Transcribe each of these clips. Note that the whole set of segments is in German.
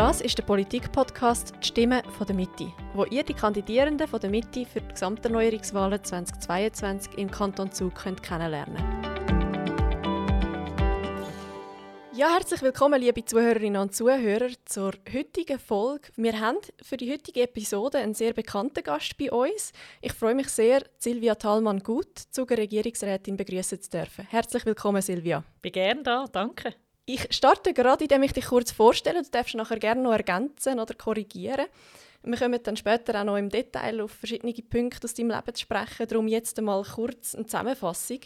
Das ist der Politik-Podcast «Die Stimme von der Mitte», wo ihr die Kandidierenden von der Mitte für die Gesamterneuerungswahlen 2022 im Kanton Zug könnt kennenlernen Ja, herzlich willkommen, liebe Zuhörerinnen und Zuhörer, zur heutigen Folge. Wir haben für die heutige Episode einen sehr bekannten Gast bei uns. Ich freue mich sehr, Silvia Thalmann-Gut, Zuger Regierungsrätin, begrüßen zu dürfen. Herzlich willkommen, Silvia. Ich bin gerne da, danke. Ich starte gerade, indem ich dich kurz vorstelle. Du darfst nachher gerne noch ergänzen oder korrigieren. Wir kommen dann später auch noch im Detail auf verschiedene Punkte aus deinem Leben zu sprechen. Darum jetzt einmal kurz eine Zusammenfassung.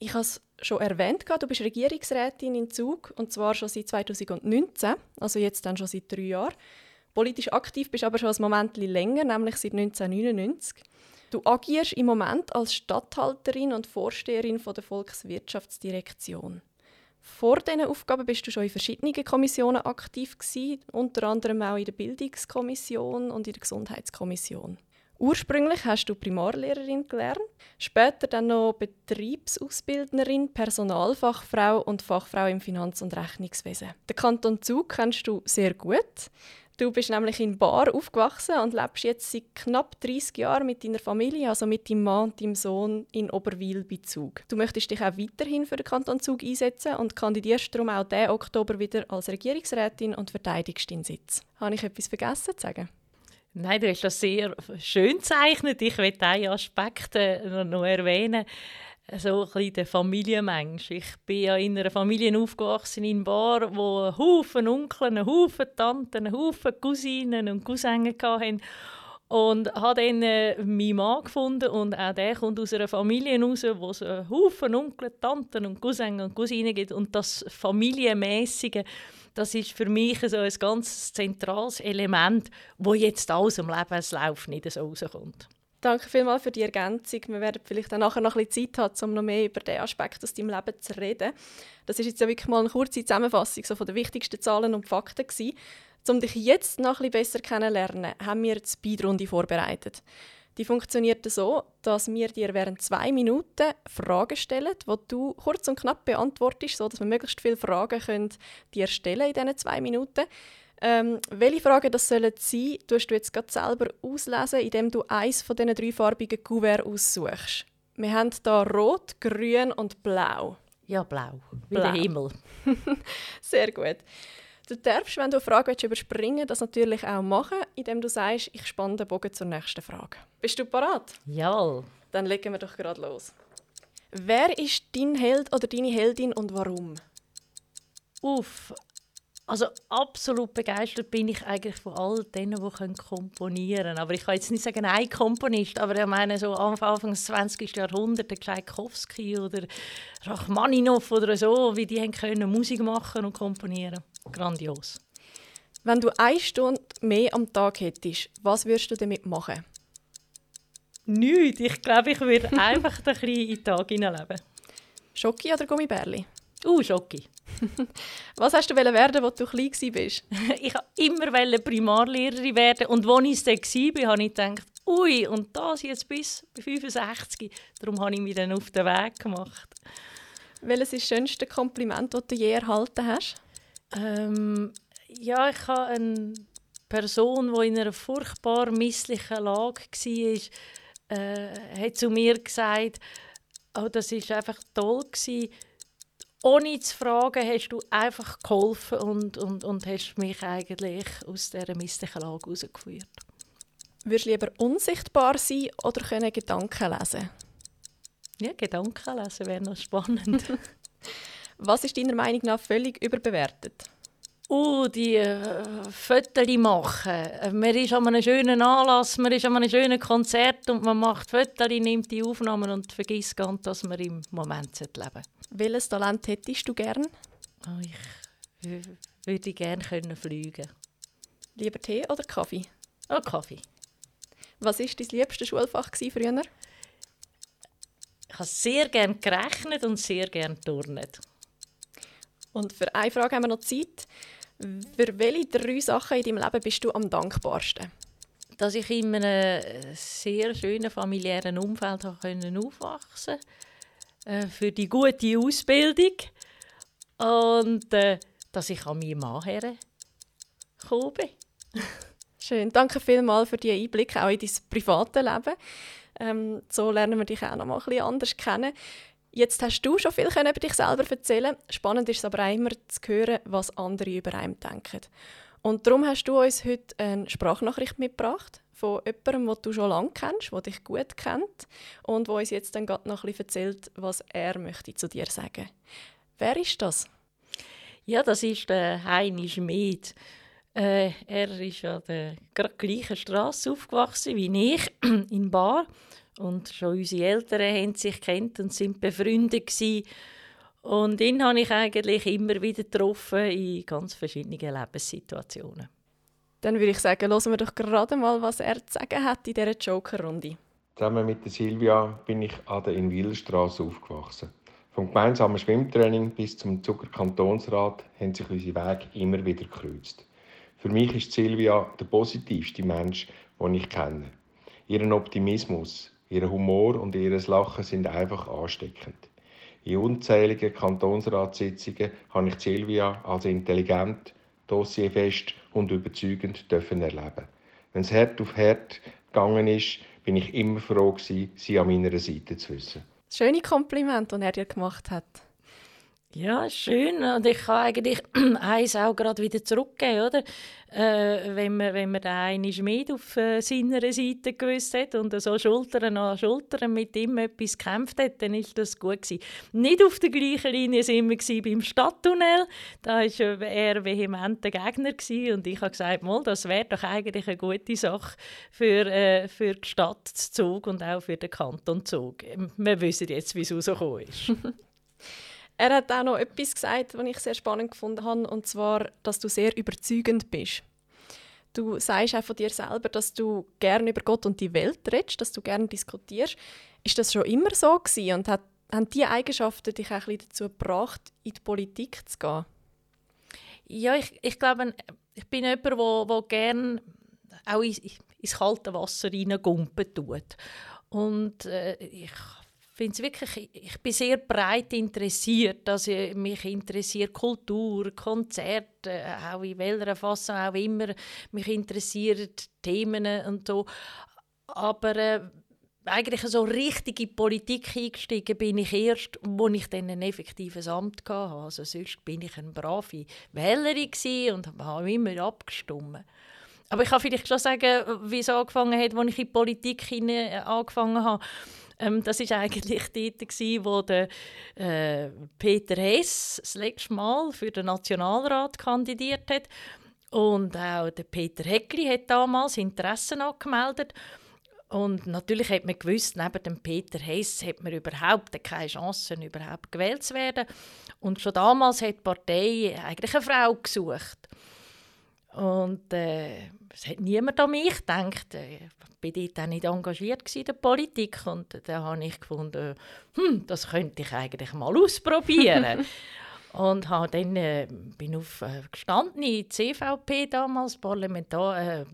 Ich habe es schon erwähnt, du bist Regierungsrätin in Zug und zwar schon seit 2019, also jetzt dann schon seit drei Jahren. Politisch aktiv bist aber schon ein Moment länger, nämlich seit 1999. Du agierst im Moment als Statthalterin und Vorsteherin von der Volkswirtschaftsdirektion. Vor diesen Aufgaben bist du schon in verschiedenen Kommissionen aktiv gewesen, unter anderem auch in der Bildungskommission und in der Gesundheitskommission. Ursprünglich hast du Primarlehrerin gelernt, später dann noch Betriebsausbildnerin, Personalfachfrau und Fachfrau im Finanz- und Rechnungswesen. Den Kanton Zug kennst du sehr gut. Du bist nämlich in Bar aufgewachsen und lebst jetzt seit knapp 30 Jahren mit deiner Familie, also mit deinem Mann und deinem Sohn in Oberwil bei Zug. Du möchtest dich auch weiterhin für den Kanton Zug einsetzen und kandidierst darum auch diesen Oktober wieder als Regierungsrätin und verteidigst deinen Sitz. Habe ich etwas vergessen zu sagen? Nein, du hast das sehr schön gezeichnet. Ich möchte einen Aspekt äh, noch erwähnen so ein der Familienmensch. Ich bin ja in einer Familie aufgewachsen in Bar, wo ein Haufen Onkel, ein Haufen Tanten, ein Haufen Cousinen und Cousinen hatten. Und habe dann äh, meinen Mann gefunden und auch der kommt aus einer Familie raus, wo es einen Haufen Onkel, Tanten und Cousinen und Cousinen gibt. Und das Familienmäßige, das ist für mich so ein ganz zentrales Element, wo jetzt aus dem Lebenslauf nicht so rauskommt. Danke vielmals für die Ergänzung. Wir werden vielleicht dann nachher noch ein bisschen Zeit haben, um noch mehr über diesen Aspekt aus deinem Leben zu reden. Das ist jetzt ja wirklich mal eine kurze Zusammenfassung so von den wichtigsten Zahlen und Fakten gewesen. Um dich jetzt noch ein besser kennenzulernen, haben wir die Speedrunde vorbereitet. Die funktioniert so, dass wir dir während zwei Minuten Fragen stellen, die du kurz und knapp beantwortest, sodass wir möglichst viele Fragen können dir stellen in diesen zwei Minuten. Ähm, welche Fragen das sollen sein, tust du jetzt gerade selber auslesen, indem du eins von diesen dreifarbigen Kuverts aussuchst. Wir haben hier Rot, Grün und Blau. Ja, Blau. Wie blau. der Himmel. Sehr gut. Du darfst, wenn du eine Frage überspringen das natürlich auch machen, indem du sagst, ich spanne den Bogen zur nächsten Frage. Bist du bereit? Ja. Dann legen wir doch gerade los. Wer ist dein Held oder deine Heldin und warum? Uff, also absolut begeistert bin ich eigentlich von all denen, die komponieren können. Aber ich kann jetzt nicht sagen, ein Komponist, aber ich meine so Anfang des 20. Jahrhunderts, der Tchaikovsky oder Rachmaninoff oder so, wie die haben können Musik machen und komponieren. Grandios. Wenn du eine Stunde mehr am Tag hättest, was würdest du damit machen? Nichts. Ich glaube, ich würde einfach ein bisschen in den Tag hineinleben. Schocki oder Gummibärli? Uh, Schocki. Was hast du werden, als du klein warst? ich wollte immer Primarlehrerin werden. Und als ich es war, habe ich gedacht, ui, und das jetzt bis 65. Darum habe ich mich dann auf den Weg gemacht. Welches ist das schönste Kompliment, das du je erhalten hast? Ähm, ja, ich habe eine Person, die in einer furchtbar misslichen Lage war, äh, hat zu mir gesagt, oh, das war einfach toll gewesen, ohne zu fragen, hast du einfach geholfen und, und, und hast mich eigentlich aus dieser mystischen Lage herausgeführt. Würdest du lieber unsichtbar sein oder können Gedanken lesen? Ja, Gedanken lesen wäre noch spannend. Was ist deiner Meinung nach völlig überbewertet? Oh, die äh, Fotos machen. Man ist an einem schönen Anlass, man ist an einem schönen Konzert und man macht Fotos, nimmt die Aufnahmen und vergisst ganz, dass man im Moment leben sollte. Welches Talent hättest du gern? Oh, ich würde gerne können fliegen. Lieber Tee oder Kaffee? Oh, Kaffee. Was war dein liebstes Schulfach früher? Ich habe sehr gerne gerechnet und sehr gerne turnet. Und für eine Frage haben wir noch Zeit. Für welche drei Sachen in deinem Leben bist du am dankbarsten? Dass ich in einem sehr schönen familiären Umfeld aufwachsen konnte. Äh, für die gute Ausbildung. Und äh, dass ich an meinen Mann her gekommen bin. Schön. Danke vielmals für die Einblicke auch in dein private Leben. Ähm, so lernen wir dich auch noch mal ein bisschen anders kennen. Jetzt hast du schon viel über dich selber erzählen. Spannend ist es aber auch immer zu hören, was andere über einen denken. Und darum hast du uns heute eine Sprachnachricht mitgebracht von jemandem, den du schon lange kennst, der dich gut kennt und wo uns jetzt dann gerade noch ein bisschen erzählt, was er möchte zu dir sagen. Wer ist das? Ja, das ist der Heini Schmid. Äh, er ist an der gleichen Straße aufgewachsen wie ich, in Bar. Und schon unsere Eltern haben sich kennt und sind befreundet gewesen. Und ihn habe ich eigentlich immer wieder getroffen in ganz verschiedenen Lebenssituationen. Dann würde ich sagen, hören wir doch gerade mal, was er zu sagen hat in dieser Joker-Runde. Zusammen mit der Silvia bin ich an der Inwilstraße aufgewachsen. Vom gemeinsamen Schwimmtraining bis zum Zuckerkantonsrat haben sich unsere Wege immer wieder gekreuzt. Für mich ist Silvia der positivste Mensch, den ich kenne. Ihren Optimismus, ihr Humor und ihr Lachen sind einfach ansteckend. In unzähligen Kantonsratssitzungen habe ich Silvia als intelligent, dossierfest und überzeugend dürfen erleben. Wenn es hart auf hart gegangen ist, bin ich immer froh sie an meiner Seite zu wissen. Schöne Kompliment, das er dir gemacht hat. Ja, schön. Und ich kann eigentlich eins auch gerade wieder zurückgeben, oder? Äh, wenn man, wenn man einen Schmied auf äh, seiner Seite gewusst hat und so Schultern an Schultern mit ihm etwas gekämpft hat, dann ist das gut gewesen. Nicht auf der gleichen Linie sind wir beim Stadttunnel. Da war er vehementer Gegner gewesen, und ich habe gesagt, mal, das wäre doch eigentlich eine gute Sache für, äh, für die Stadt Zug und auch für den Kanton Zug. Wir wissen jetzt, wie es rausgekommen ist. Er hat auch noch etwas gesagt, was ich sehr spannend gefunden habe, und zwar, dass du sehr überzeugend bist. Du sagst auch von dir selber, dass du gerne über Gott und die Welt redest, dass du gerne diskutierst. Ist das schon immer so gewesen? und hat, haben diese Eigenschaften dich auch ein bisschen dazu gebracht, in die Politik zu gehen? Ja, ich, ich glaube, ich bin jemand, der, der gerne auch ins, ins kalte Wasser reingumpen tut. Und äh, ich finde wirklich, ich bin sehr breit interessiert. Also mich interessiert Kultur, Konzerte, auch in welcher Fassung auch immer. Mich interessieren Themen und so. Aber äh, eigentlich so richtig in Politik eingestiegen bin ich erst, als ich dann ein effektives Amt hatte. Also sonst bin ich eine brave Wählerin und habe immer abgestimmt. Aber ich kann vielleicht schon sagen, wie es angefangen hat, als ich in die Politik angefangen habe. Ähm, das war eigentlich dort, wo der, äh, Peter Hess das letzte Mal für den Nationalrat kandidiert hat. Und auch der Peter Heckli hat damals Interessen angemeldet. Und natürlich hat man gewusst, neben dem Peter Hess hat man überhaupt keine Chancen, überhaupt gewählt zu werden. Und schon damals hat die Partei eigentlich eine Frau gesucht. Und äh, es hat niemand an mich gedacht. Ich war dort auch nicht engagiert in der Politik. Und dann habe ich gefunden, hm, das könnte ich eigentlich mal ausprobieren. und habe dann, äh, bin auf äh, gestanden in CVP damals, Parlamentar äh,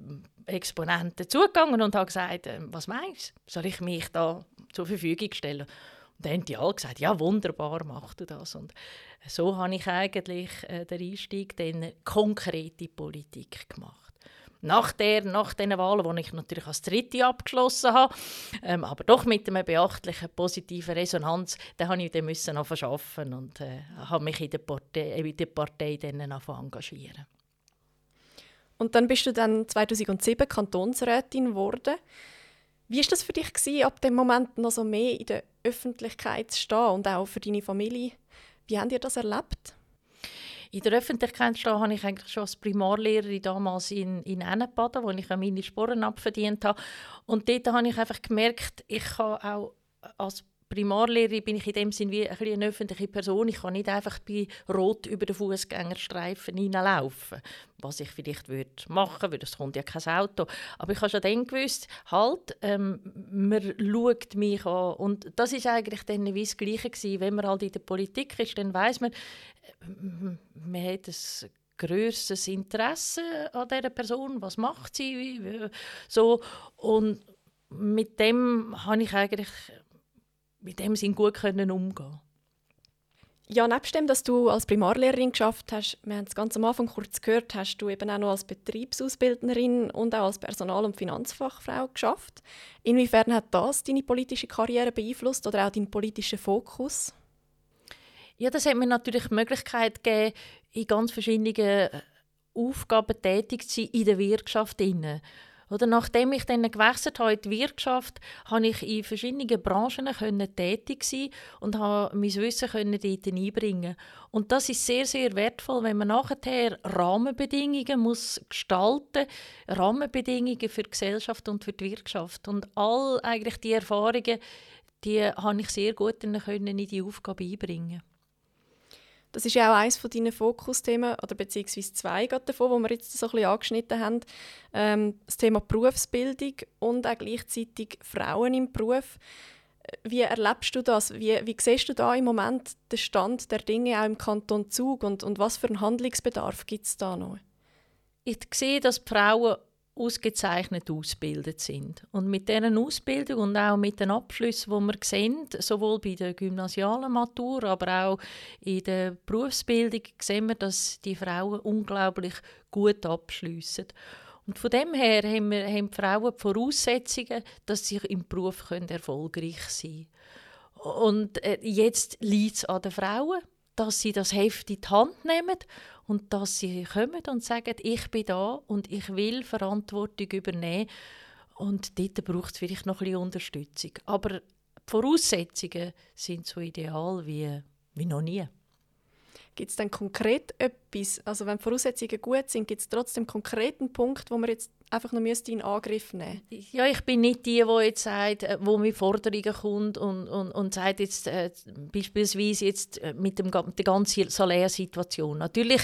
Exponenten zugegangen und habe gesagt, äh, was meinst du? Soll ich mich da zur Verfügung stellen? Und dann haben die alle gesagt, ja wunderbar, mach du das. Und so habe ich eigentlich äh, den Einstieg in konkrete Politik gemacht. Nach, der, nach den Wahlen, die ich natürlich als Dritte abgeschlossen habe, ähm, aber doch mit einer beachtlichen positiven Resonanz, da habe ich dann müssen arbeiten und äh, habe mich in der Partei, in der Partei dann engagieren. Und dann bist du dann 2007 Kantonsrätin geworden. Wie war das für dich gewesen, ab dem Moment noch so mehr in der Öffentlichkeit zu stehen und auch für deine Familie? Wie habt ihr das erlebt? In der Öffentlichkeit stehen habe ich eigentlich schon als Primarlehrerin damals in, in Ennebaden, wo ich meine Sporen abverdient habe. Und dort habe ich einfach gemerkt, ich kann auch als Primarlehrerin bin ich in dem Sinne wie ein eine öffentliche Person. Ich kann nicht einfach bei Rot über den Fußgängerstreifen hineinlaufen, was ich vielleicht würde machen würde, es kommt ja kein Auto. Aber ich habe schon dann gewusst, halt, ähm, man schaut mich an. Und das ist eigentlich dann wie das Gleiche gewesen. Wenn man halt in der Politik ist, dann weiß man, äh, man hat ein grösseres Interesse an dieser Person, was macht sie, so. Und mit dem habe ich eigentlich mit dem Sinn gut können umgehen Ja, nebst dem, dass du als Primarlehrerin geschafft hast, wir haben es ganz am Anfang kurz gehört, hast du eben auch noch als Betriebsausbildnerin und auch als Personal- und Finanzfachfrau geschafft. Inwiefern hat das deine politische Karriere beeinflusst oder auch deinen politischen Fokus? Ja, das hat mir natürlich die Möglichkeit gegeben, in ganz verschiedenen Aufgaben tätig zu sein in der Wirtschaft. Oder nachdem ich dann gewechselt habe in die Wirtschaft, konnte ich in verschiedenen Branchen können tätig sein und habe mein Wissen können dort einbringen. Und das ist sehr, sehr wertvoll, wenn man nachher Rahmenbedingungen muss gestalten muss, Rahmenbedingungen für die Gesellschaft und für die Wirtschaft. Und all eigentlich die Erfahrungen, die habe ich sehr gut in die Aufgabe einbringen das ist ja auch eines von deinen Fokusthemen, oder beziehungsweise zwei davon, die wir jetzt so ein bisschen angeschnitten haben. Ähm, das Thema Berufsbildung und auch gleichzeitig Frauen im Beruf. Wie erlebst du das? Wie, wie siehst du da im Moment den Stand der Dinge auch im Kanton Zug und, und was für einen Handlungsbedarf gibt es da noch? Ich sehe, dass die Frauen ausgezeichnet ausgebildet sind. Und mit diesen Ausbildung und auch mit den Abschlüssen, die wir sehen, sowohl bei der gymnasialen Matur, aber auch in der Berufsbildung, sehen wir, dass die Frauen unglaublich gut abschliessen. Und von dem her haben, wir, haben die Frauen die Voraussetzungen, dass sie im Beruf erfolgreich sein können. Und äh, jetzt liegt es an den Frauen, dass sie das Heft in die Hand nehmen und dass sie kommen und sagen, ich bin da und ich will Verantwortung übernehmen. Und dort braucht es vielleicht noch ein bisschen Unterstützung. Aber die Voraussetzungen sind so ideal wie, wie noch nie. Gibt es dann konkret etwas, also wenn die Voraussetzungen gut sind, gibt es trotzdem konkreten Punkt, wo man jetzt einfach noch in Angriff nehmen Ja, ich bin nicht die, die jetzt sagt, äh, wo mit Forderungen kommt und, und, und sagt jetzt äh, beispielsweise jetzt äh, mit, dem, mit der ganzen Salärsituation. Natürlich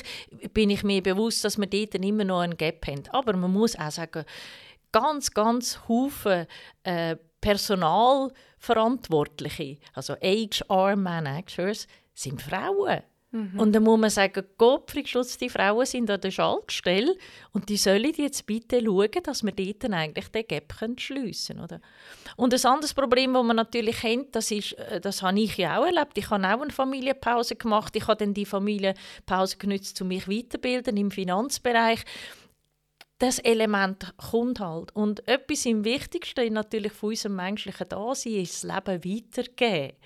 bin ich mir bewusst, dass wir dort immer noch einen Gap haben, aber man muss auch sagen, ganz, ganz Haufen äh, Personalverantwortliche, also HR-Managers, sind Frauen. Mhm. Und dann muss man sagen, Gottfried Schutz, die Frauen sind an der Schaltstelle und die sollen jetzt bitte schauen, dass wir dort eigentlich den Gap schliessen können. Und ein anderes Problem, das man natürlich kennt, das, ist, äh, das habe ich ja auch erlebt. Ich habe auch eine Familienpause gemacht. Ich habe dann die Familienpause genutzt, um mich weiterzubilden im Finanzbereich das Element kommt halt. Und etwas im Wichtigsten natürlich von unserem menschlichen Dasein ist das Leben weitergeben.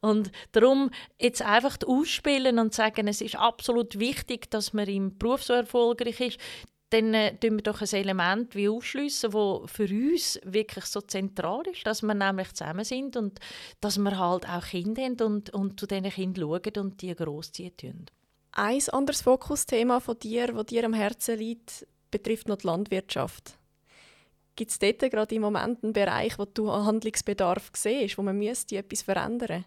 Und darum jetzt einfach ausspielen und sagen, es ist absolut wichtig, dass man im Beruf so erfolgreich ist, dann äh, wir doch ein Element wie aufschliessen, wo für uns wirklich so zentral ist, dass wir nämlich zusammen sind und dass wir halt auch Kinder haben und, und zu diesen Kindern schauen und die großziehen. Ein anderes Fokusthema von dir, das dir am Herzen liegt, betrifft noch die Landwirtschaft. Gibt es dort gerade im Moment einen Bereich, wo du Handlungsbedarf siehst, wo man müsste etwas verändern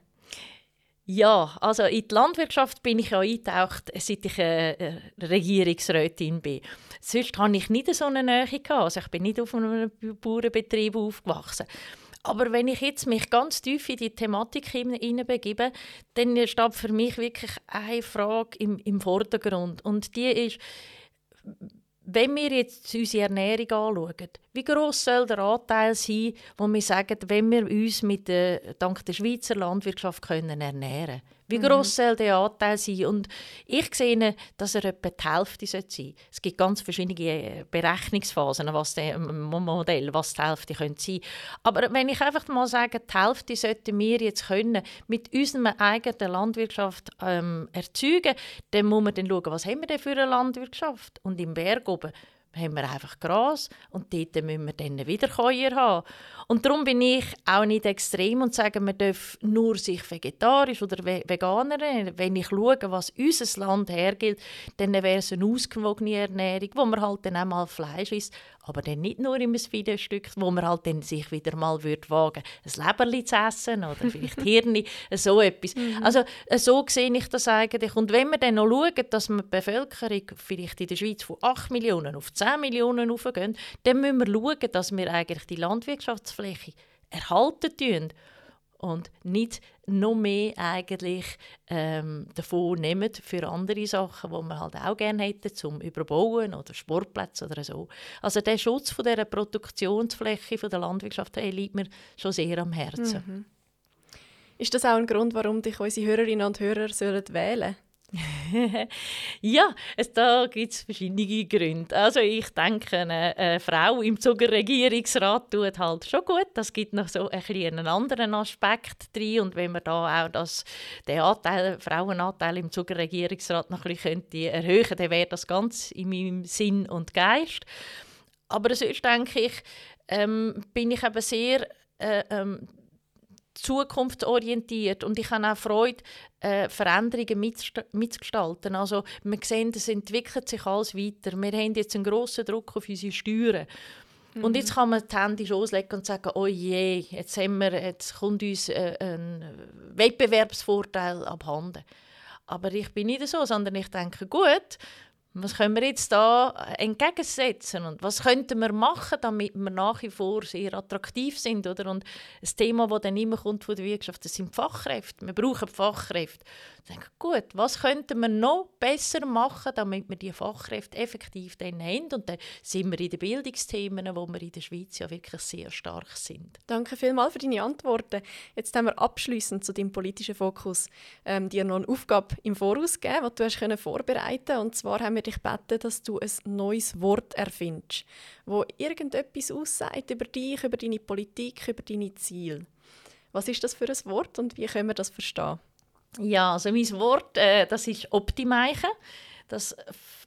ja, also in die Landwirtschaft bin ich ja eingetaucht, seit ich äh, Regierungsrätin bin. Sonst hatte ich nicht so eine Nähe. Gehabt. Also ich bin nicht auf einem Bauernbetrieb aufgewachsen. Aber wenn ich jetzt mich ganz tief in die Thematik hineinbegebe, dann steht für mich wirklich eine Frage im, im Vordergrund. Und die ist, wenn wir jetzt unsere Ernährung anschauen, wie groß soll der Anteil sein, wo wir sagen, wenn wir uns mit der, dank der Schweizer Landwirtschaft können ernähren können? Wie groß mhm. soll der Anteil sein? Und ich sehe, dass er etwa die Hälfte sein sollte. Es gibt ganz verschiedene äh, Berechnungsphasen, was der Modell, was die Hälfte könnte sein. Aber wenn ich einfach mal sage, die Hälfte sollten wir jetzt können mit unserer eigenen Landwirtschaft ähm, erzeugen, dann muss man dann schauen, was haben wir denn für eine Landwirtschaft? Und im Berg oben haben wir einfach Gras und dort müssen wir dann wieder Käuer haben. Und darum bin ich auch nicht extrem und sage, man darf nur sich vegetarisch oder vegan ernähren. Wenn ich schaue, was unser Land hergibt, dann wäre es eine ausgewogene Ernährung, wo man halt dann auch mal Fleisch isst, aber dann nicht nur im Filetstück, wo man halt dann sich wieder mal würde wagen ein Leberli zu essen oder vielleicht Hirni, so etwas. Mhm. Also so sehe ich das eigentlich. Und wenn wir dann noch schauen, dass wir die Bevölkerung vielleicht in der Schweiz von 8 Millionen auf 10 Millionen aufgehen, dann müssen wir schauen, dass wir eigentlich die Landwirtschaftsfläche erhalten tun und nicht noch mehr eigentlich ähm, davon nehmen für andere Sachen, die man halt auch gerne hätte, zum Überbauen oder Sportplätze oder so. Also der Schutz von der Produktionsfläche von der Landwirtschaft hey, liegt mir schon sehr am Herzen. Mhm. Ist das auch ein Grund, warum dich unsere Hörerinnen und Hörer sollen wählen ja, es, da gibt es verschiedene Gründe. Also ich denke, eine, eine Frau im Zuckerregierungsrat tut halt schon gut. Das gibt noch so ein einen anderen Aspekt drin. Und wenn man da auch das, den Anteil, Frauenanteil im Zuckerregierungsrat noch ein bisschen erhöhen dann wäre das ganz in meinem Sinn und Geist. Aber sonst denke ich, ähm, bin ich eben sehr äh, ähm, zukunftsorientiert und ich habe auch Freude, äh, Veränderungen mitzugestalten. Also wir sehen, es entwickelt sich alles weiter. Wir haben jetzt einen grossen Druck auf unsere Steuern. Mhm. Und jetzt kann man die Hände auslegen und sagen, oh je, jetzt, haben wir, jetzt kommt uns äh, ein Wettbewerbsvorteil abhanden. Aber ich bin nicht so, sondern ich denke, gut, was können wir jetzt da entgegensetzen und was könnten wir machen, damit wir nach wie vor sehr attraktiv sind, oder? Und ein Thema, das dann immer kommt von der Wirtschaft, das sind Fachkräfte. Wir brauchen Fachkräfte. Ich denke, gut, was könnten wir noch besser machen, damit wir die Fachkräfte effektiv dann haben? Und dann sind wir in den Bildungsthemen, wo wir in der Schweiz ja wirklich sehr stark sind. Danke vielmals für deine Antworten. Jetzt haben wir abschließend zu deinem politischen Fokus ähm, dir noch eine Aufgabe im Voraus gegeben, die du hast können Und zwar haben wir dich gebeten, dass du ein neues Wort erfindest, wo irgendetwas aussagt über dich, über deine Politik, über deine Ziele. Was ist das für ein Wort und wie können wir das verstehen? Ja, also mein Wort, äh, das ist Optimeichen. Das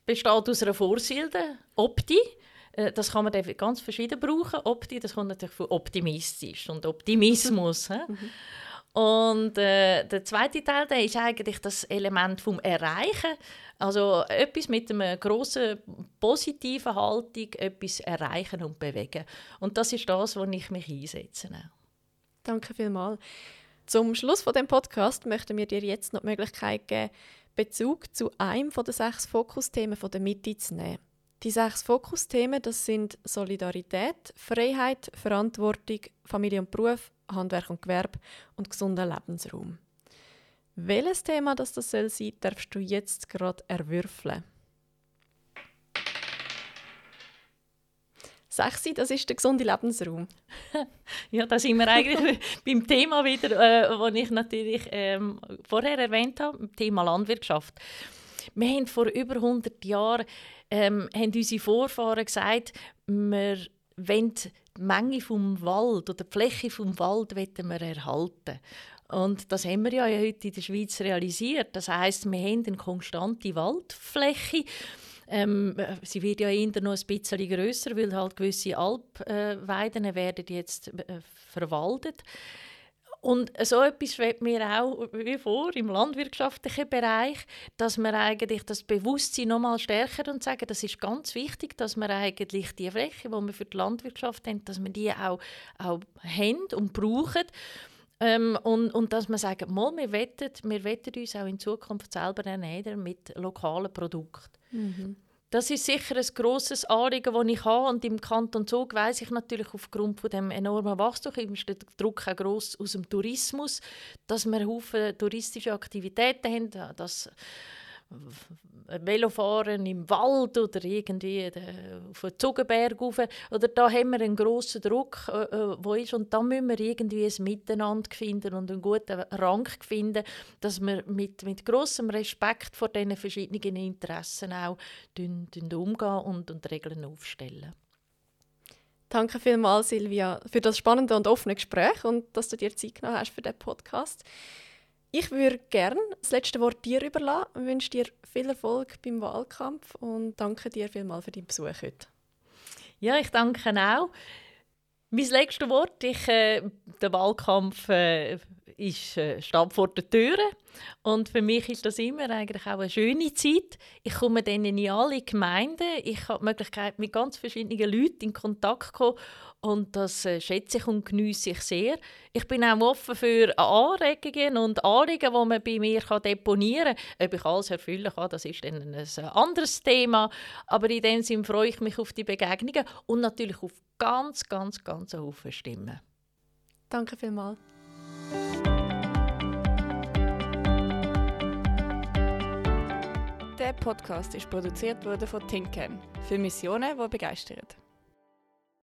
besteht aus einer Vorsilbe, Opti. Äh, das kann man ganz verschieden brauchen. Opti, das kommt natürlich von optimistisch und Optimismus. mhm. Und äh, der zweite Teil der ist eigentlich das Element vom Erreichen. Also etwas mit einer grossen positiven Haltung, etwas erreichen und bewegen. Und das ist das, wo ich mich einsetze. Danke vielmals. Zum Schluss von dem Podcast möchten wir dir jetzt noch die Möglichkeit geben, Bezug zu einem der sechs Fokusthemen der Mitte zu nehmen. Die sechs Fokusthemen das sind Solidarität, Freiheit, Verantwortung, Familie und Beruf, Handwerk und Gewerbe und gesunder Lebensraum. Welches Thema das, das soll sein, darfst du jetzt gerade erwürfeln. Sechsi, das ist der gesunde Lebensraum. ja, da sind wir eigentlich beim Thema wieder, äh, das ich natürlich ähm, vorher erwähnt habe, Thema Landwirtschaft. Wir haben vor über 100 Jahren ähm, haben unsere Vorfahren gesagt, wir wollen die Menge vom Wald oder die Fläche vom Wald wir erhalten. Und das haben wir ja heute in der Schweiz realisiert. Das heißt, wir haben eine konstante Waldfläche ähm, sie wird ja eher noch ein bisschen grösser, weil halt gewisse Alpweiden äh, werden jetzt äh, verwaltet. Und so etwas schwebt mir auch wie vor im landwirtschaftlichen Bereich, dass wir eigentlich das Bewusstsein noch mal stärker und sagen, das ist ganz wichtig, dass wir eigentlich die Fläche, die wir für die Landwirtschaft haben, dass wir die auch, auch haben und brauchen. Ähm, und, und dass wir sagen, mal, wir, wettet, wir wettet uns auch in Zukunft selber ernähren mit lokalen Produkten. Mhm. Das ist sicher ein grosses Anliegen, das ich habe. Und im Kanton Zug weiss ich natürlich aufgrund von dem enormen Wachstum, ist der Druck auch gross aus dem Tourismus, dass wir Haufen touristische Aktivitäten haben, dass Velofahren im Wald oder irgendwie auf den Zugenberg rauf. Oder da haben wir einen grossen Druck, äh, äh, wo ist. Und da müssen wir irgendwie ein Miteinander finden und einen guten Rang finden, dass wir mit, mit grossem Respekt vor diesen verschiedenen Interessen auch dün, dün umgehen und, und Regeln aufstellen. Danke vielmals, Silvia, für das spannende und offene Gespräch und dass du dir Zeit genommen hast für den Podcast. Ich würde gerne das letzte Wort dir überlassen. Ich wünsche dir viel Erfolg beim Wahlkampf und danke dir vielmals für deinen Besuch heute. Ja, ich danke auch. Mein letztes Wort, ich, äh, der Wahlkampf äh, ist, äh, steht vor der Tür und für mich ist das immer eigentlich auch eine schöne Zeit. Ich komme dann in alle Gemeinden, ich habe die Möglichkeit, mit ganz verschiedenen Leuten in Kontakt zu kommen und das äh, schätze ich und genieße ich sehr. Ich bin auch offen für Anregungen und Anliegen, die man bei mir kann deponieren kann. Ob ich alles erfüllen kann, das ist dann ein anderes Thema. Aber in dem Sinne freue ich mich auf die Begegnungen und natürlich auf ganz, ganz, ganz Haufen Stimmen. Danke vielmals. Der Podcast ist produziert worden von Tinken für Missionen, die begeistern.